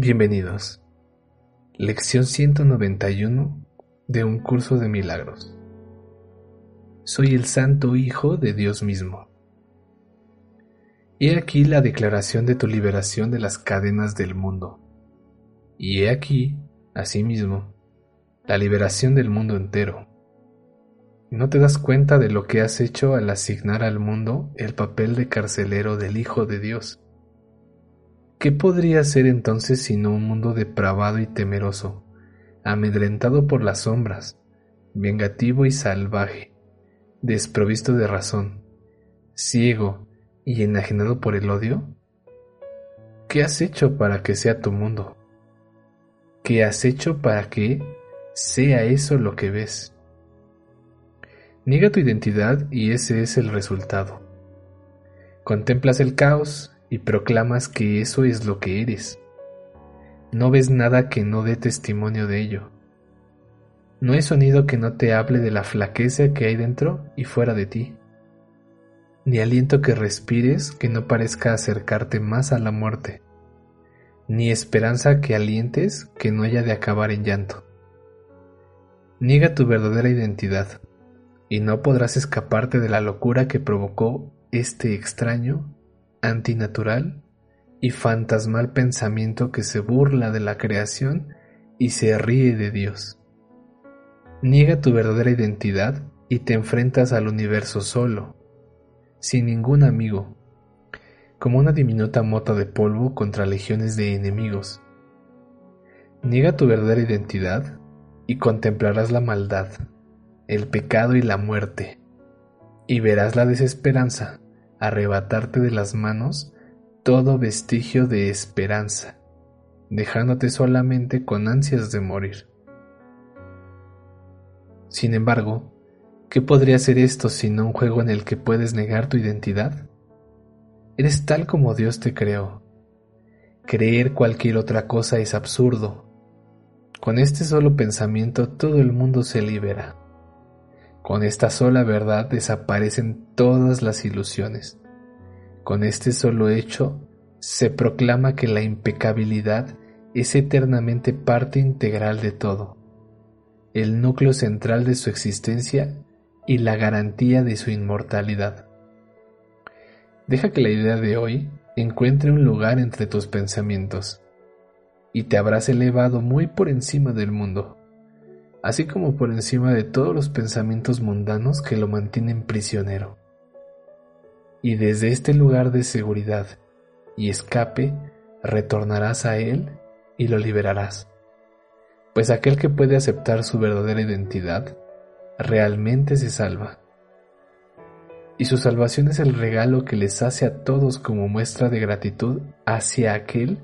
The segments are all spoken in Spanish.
Bienvenidos. Lección 191 de un curso de milagros. Soy el Santo Hijo de Dios mismo. He aquí la declaración de tu liberación de las cadenas del mundo. Y he aquí, asimismo, la liberación del mundo entero. ¿No te das cuenta de lo que has hecho al asignar al mundo el papel de carcelero del Hijo de Dios? ¿Qué podría ser entonces sino un mundo depravado y temeroso, amedrentado por las sombras, vengativo y salvaje, desprovisto de razón, ciego y enajenado por el odio? ¿Qué has hecho para que sea tu mundo? ¿Qué has hecho para que sea eso lo que ves? Niega tu identidad y ese es el resultado. Contemplas el caos y proclamas que eso es lo que eres. No ves nada que no dé testimonio de ello. No hay sonido que no te hable de la flaqueza que hay dentro y fuera de ti, ni aliento que respires que no parezca acercarte más a la muerte, ni esperanza que alientes que no haya de acabar en llanto. Niega tu verdadera identidad, y no podrás escaparte de la locura que provocó este extraño antinatural y fantasmal pensamiento que se burla de la creación y se ríe de Dios. Niega tu verdadera identidad y te enfrentas al universo solo, sin ningún amigo, como una diminuta mota de polvo contra legiones de enemigos. Niega tu verdadera identidad y contemplarás la maldad, el pecado y la muerte, y verás la desesperanza arrebatarte de las manos todo vestigio de esperanza, dejándote solamente con ansias de morir. Sin embargo, ¿qué podría ser esto sino un juego en el que puedes negar tu identidad? Eres tal como Dios te creó. Creer cualquier otra cosa es absurdo. Con este solo pensamiento todo el mundo se libera. Con esta sola verdad desaparecen todas las ilusiones. Con este solo hecho se proclama que la impecabilidad es eternamente parte integral de todo, el núcleo central de su existencia y la garantía de su inmortalidad. Deja que la idea de hoy encuentre un lugar entre tus pensamientos y te habrás elevado muy por encima del mundo así como por encima de todos los pensamientos mundanos que lo mantienen prisionero. Y desde este lugar de seguridad y escape retornarás a Él y lo liberarás. Pues aquel que puede aceptar su verdadera identidad realmente se salva. Y su salvación es el regalo que les hace a todos como muestra de gratitud hacia aquel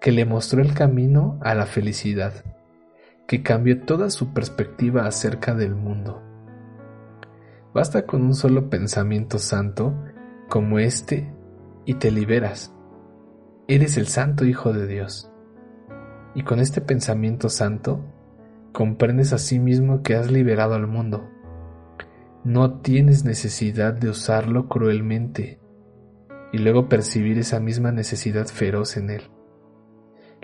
que le mostró el camino a la felicidad que cambió toda su perspectiva acerca del mundo. Basta con un solo pensamiento santo como este y te liberas. Eres el santo Hijo de Dios. Y con este pensamiento santo comprendes a sí mismo que has liberado al mundo. No tienes necesidad de usarlo cruelmente y luego percibir esa misma necesidad feroz en él.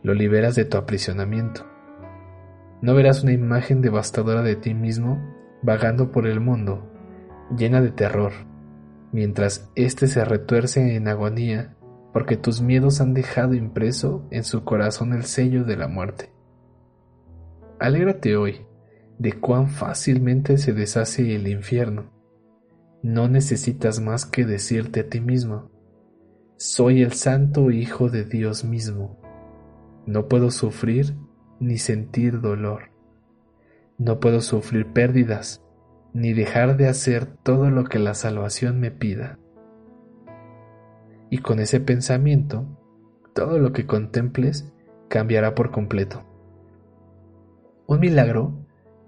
Lo liberas de tu aprisionamiento no verás una imagen devastadora de ti mismo vagando por el mundo, llena de terror, mientras éste se retuerce en agonía porque tus miedos han dejado impreso en su corazón el sello de la muerte. Alégrate hoy de cuán fácilmente se deshace el infierno. No necesitas más que decirte a ti mismo, soy el santo Hijo de Dios mismo. No puedo sufrir ni sentir dolor. No puedo sufrir pérdidas, ni dejar de hacer todo lo que la salvación me pida. y con ese pensamiento, todo lo que contemples cambiará por completo. Un milagro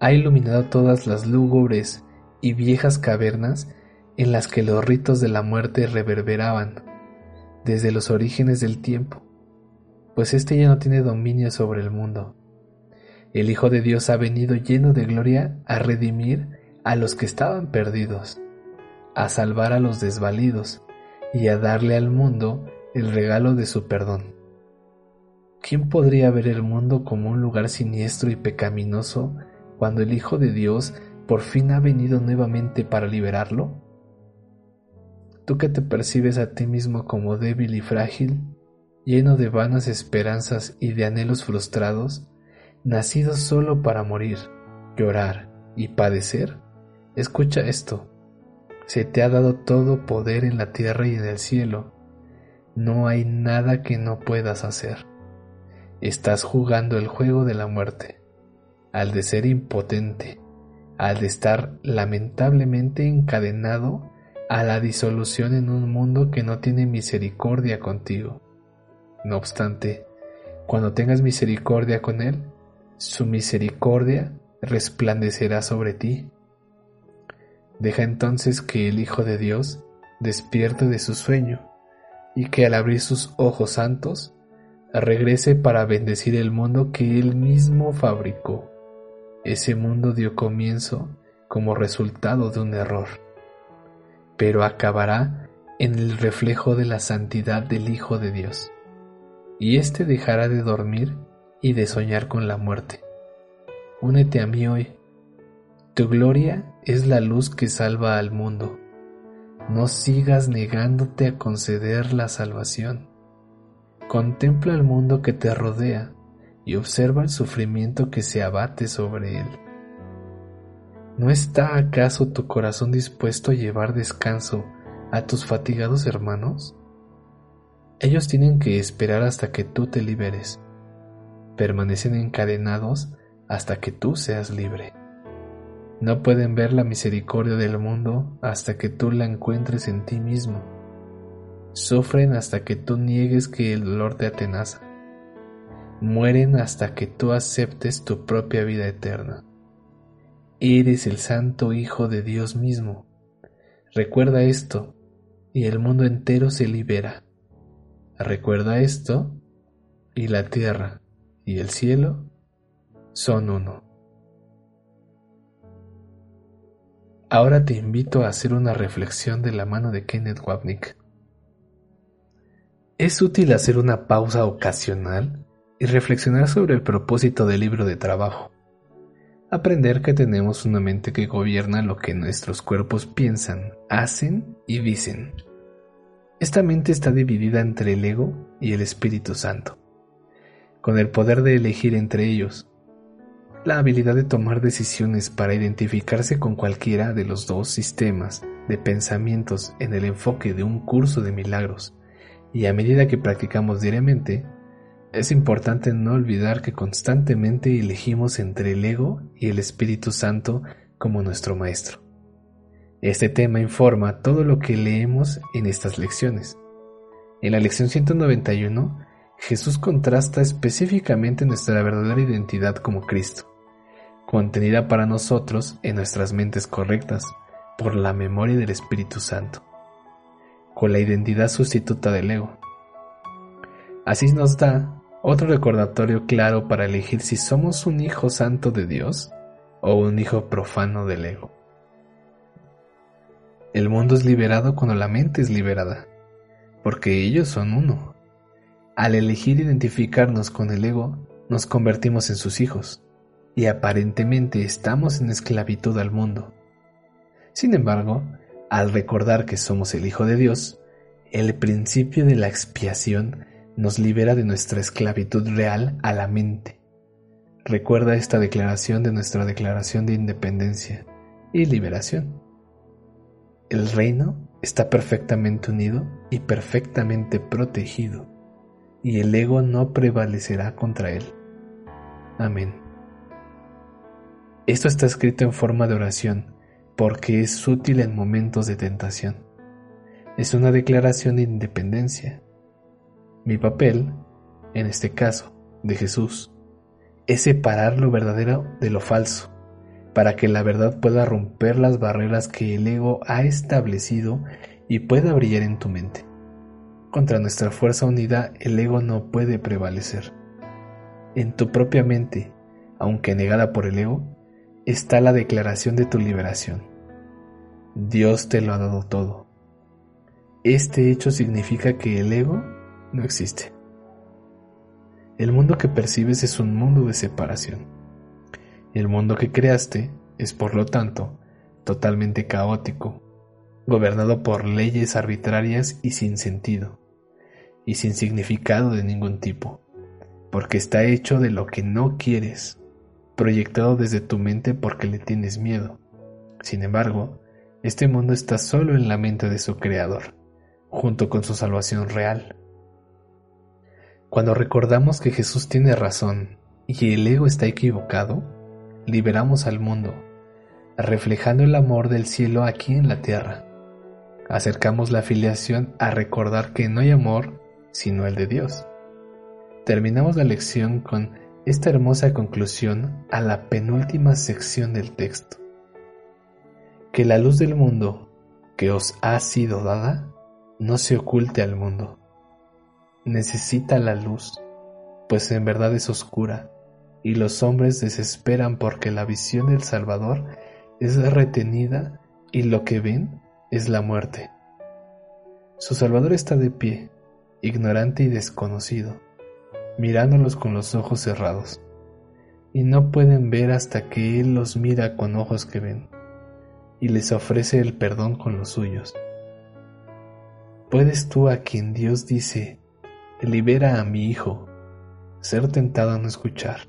ha iluminado todas las lúgubres y viejas cavernas en las que los ritos de la muerte reverberaban desde los orígenes del tiempo, pues éste ya no tiene dominio sobre el mundo. El Hijo de Dios ha venido lleno de gloria a redimir a los que estaban perdidos, a salvar a los desvalidos, y a darle al mundo el regalo de su perdón. ¿Quién podría ver el mundo como un lugar siniestro y pecaminoso cuando el Hijo de Dios por fin ha venido nuevamente para liberarlo? Tú que te percibes a ti mismo como débil y frágil, lleno de vanas esperanzas y de anhelos frustrados, nacido solo para morir, llorar y padecer, escucha esto se te ha dado todo poder en la tierra y en el cielo. No hay nada que no puedas hacer. Estás jugando el juego de la muerte, al de ser impotente, al de estar lamentablemente encadenado a la disolución en un mundo que no tiene misericordia contigo. No obstante, cuando tengas misericordia con Él, su misericordia resplandecerá sobre ti Deja entonces que el Hijo de Dios despierte de su sueño y que al abrir sus ojos santos regrese para bendecir el mundo que él mismo fabricó. Ese mundo dio comienzo como resultado de un error, pero acabará en el reflejo de la santidad del Hijo de Dios, y éste dejará de dormir y de soñar con la muerte. Únete a mí hoy tu gloria es la luz que salva al mundo. No sigas negándote a conceder la salvación. Contempla el mundo que te rodea y observa el sufrimiento que se abate sobre él. ¿No está acaso tu corazón dispuesto a llevar descanso a tus fatigados hermanos? Ellos tienen que esperar hasta que tú te liberes. Permanecen encadenados hasta que tú seas libre. No pueden ver la misericordia del mundo hasta que tú la encuentres en ti mismo. Sufren hasta que tú niegues que el dolor te atenaza. Mueren hasta que tú aceptes tu propia vida eterna. Eres el santo Hijo de Dios mismo. Recuerda esto y el mundo entero se libera. Recuerda esto y la tierra y el cielo son uno. Ahora te invito a hacer una reflexión de la mano de Kenneth Wapnick. Es útil hacer una pausa ocasional y reflexionar sobre el propósito del libro de trabajo. Aprender que tenemos una mente que gobierna lo que nuestros cuerpos piensan, hacen y dicen. Esta mente está dividida entre el ego y el Espíritu Santo, con el poder de elegir entre ellos la habilidad de tomar decisiones para identificarse con cualquiera de los dos sistemas de pensamientos en el enfoque de un curso de milagros y a medida que practicamos diariamente, es importante no olvidar que constantemente elegimos entre el ego y el Espíritu Santo como nuestro Maestro. Este tema informa todo lo que leemos en estas lecciones. En la lección 191, Jesús contrasta específicamente nuestra verdadera identidad como Cristo contenida para nosotros en nuestras mentes correctas por la memoria del Espíritu Santo, con la identidad sustituta del ego. Así nos da otro recordatorio claro para elegir si somos un hijo santo de Dios o un hijo profano del ego. El mundo es liberado cuando la mente es liberada, porque ellos son uno. Al elegir identificarnos con el ego, nos convertimos en sus hijos y aparentemente estamos en esclavitud al mundo. Sin embargo, al recordar que somos el Hijo de Dios, el principio de la expiación nos libera de nuestra esclavitud real a la mente. Recuerda esta declaración de nuestra declaración de independencia y liberación. El reino está perfectamente unido y perfectamente protegido, y el ego no prevalecerá contra él. Amén. Esto está escrito en forma de oración porque es útil en momentos de tentación. es una declaración de independencia. Mi papel, en este caso, de Jesús, es separar lo verdadero de lo falso, para que la verdad pueda romper las barreras que el ego ha establecido y pueda brillar en tu mente. Contra nuestra fuerza unida el ego no puede prevalecer. En tu propia mente, aunque negada por el ego, está la declaración de tu liberación. Dios te lo ha dado todo. Este hecho significa que el ego no existe. El mundo que percibes es un mundo de separación. El mundo que creaste es, por lo tanto, totalmente caótico, gobernado por leyes arbitrarias y sin sentido, y sin significado de ningún tipo, porque está hecho de lo que no quieres, proyectado desde tu mente porque le tienes miedo. Sin embargo, este mundo está solo en la mente de su creador, junto con su salvación real. Cuando recordamos que Jesús tiene razón y el ego está equivocado, liberamos al mundo, reflejando el amor del cielo aquí en la tierra. Acercamos la afiliación a recordar que no hay amor sino el de Dios. Terminamos la lección con esta hermosa conclusión a la penúltima sección del texto. Que la luz del mundo que os ha sido dada no se oculte al mundo. Necesita la luz, pues en verdad es oscura, y los hombres desesperan porque la visión del Salvador es retenida y lo que ven es la muerte. Su Salvador está de pie, ignorante y desconocido mirándolos con los ojos cerrados, y no pueden ver hasta que Él los mira con ojos que ven, y les ofrece el perdón con los suyos. ¿Puedes tú a quien Dios dice, libera a mi hijo, ser tentado a no escuchar,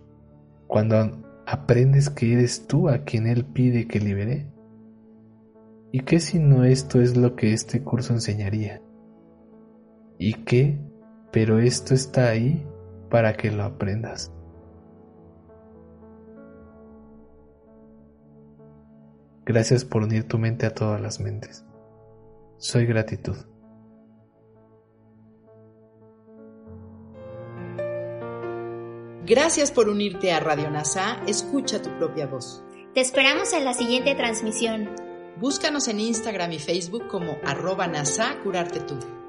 cuando aprendes que eres tú a quien Él pide que libere? ¿Y qué si no esto es lo que este curso enseñaría? ¿Y qué? Pero esto está ahí para que lo aprendas. Gracias por unir tu mente a todas las mentes. Soy gratitud. Gracias por unirte a Radio NASA. Escucha tu propia voz. Te esperamos en la siguiente transmisión. Búscanos en Instagram y Facebook como arroba NASA Curarte Tú.